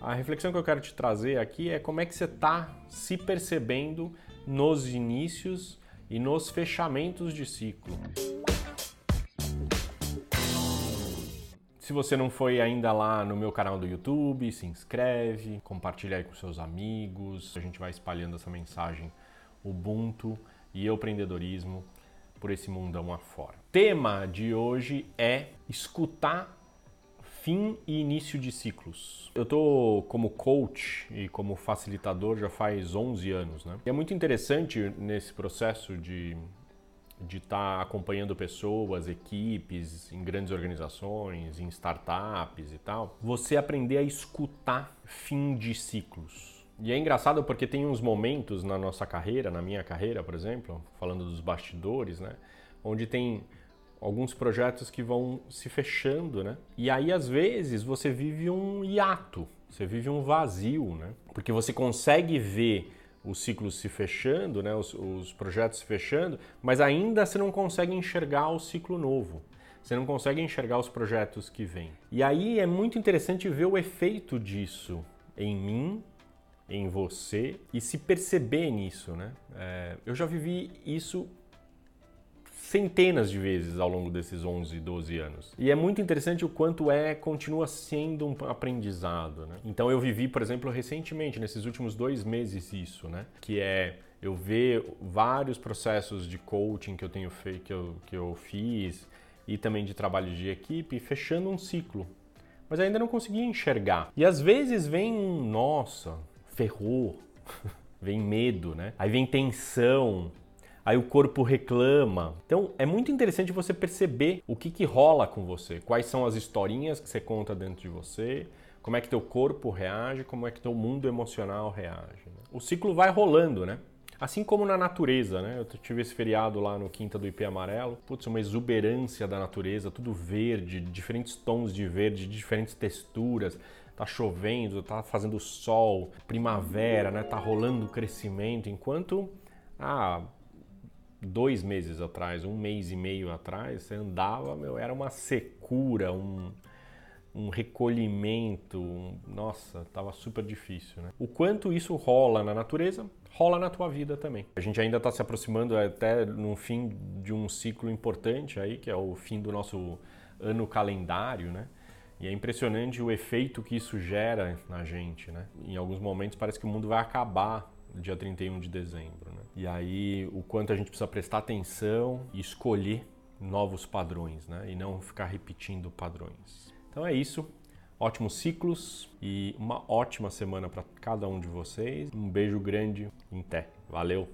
A reflexão que eu quero te trazer aqui é como é que você está se percebendo nos inícios e nos fechamentos de ciclo. Se você não foi ainda lá no meu canal do YouTube, se inscreve, compartilha aí com seus amigos. A gente vai espalhando essa mensagem Ubuntu e empreendedorismo por esse mundão afora. Tema de hoje é escutar fim e início de ciclos. Eu tô como coach e como facilitador já faz 11 anos, né? E é muito interessante nesse processo de de estar tá acompanhando pessoas, equipes em grandes organizações, em startups e tal, você aprender a escutar fim de ciclos. E é engraçado porque tem uns momentos na nossa carreira, na minha carreira, por exemplo, falando dos bastidores, né, onde tem alguns projetos que vão se fechando, né? E aí às vezes você vive um hiato, você vive um vazio, né? Porque você consegue ver os ciclos se fechando, né? Os, os projetos se fechando, mas ainda você não consegue enxergar o ciclo novo. Você não consegue enxergar os projetos que vêm. E aí é muito interessante ver o efeito disso em mim, em você e se perceber nisso, né? É, eu já vivi isso centenas de vezes ao longo desses 11, 12 anos. E é muito interessante o quanto é continua sendo um aprendizado. Né? Então eu vivi, por exemplo, recentemente, nesses últimos dois meses, isso, né? Que é eu ver vários processos de coaching que eu tenho feito, que eu, que eu fiz, e também de trabalho de equipe, fechando um ciclo. Mas ainda não conseguia enxergar. E às vezes vem um, nossa, ferrou, vem medo, né? Aí vem tensão, aí o corpo reclama. Então é muito interessante você perceber o que, que rola com você, quais são as historinhas que você conta dentro de você, como é que teu corpo reage, como é que teu mundo emocional reage. Né? O ciclo vai rolando, né? Assim como na natureza, né? Eu tive esse feriado lá no Quinta do IP Amarelo. Putz, uma exuberância da natureza, tudo verde, diferentes tons de verde, diferentes texturas. Tá chovendo, tá fazendo sol, primavera, né? Tá rolando crescimento. Enquanto, ah, dois meses atrás, um mês e meio atrás, você andava, meu, era uma secura, um, um recolhimento, um, nossa, tava super difícil, né? O quanto isso rola na natureza, rola na tua vida também. A gente ainda está se aproximando até no fim de um ciclo importante aí, que é o fim do nosso ano calendário, né? E é impressionante o efeito que isso gera na gente, né? Em alguns momentos parece que o mundo vai acabar dia 31 de dezembro. E aí o quanto a gente precisa prestar atenção e escolher novos padrões, né? E não ficar repetindo padrões. Então é isso. Ótimos ciclos e uma ótima semana para cada um de vocês. Um beijo grande em té. Valeu!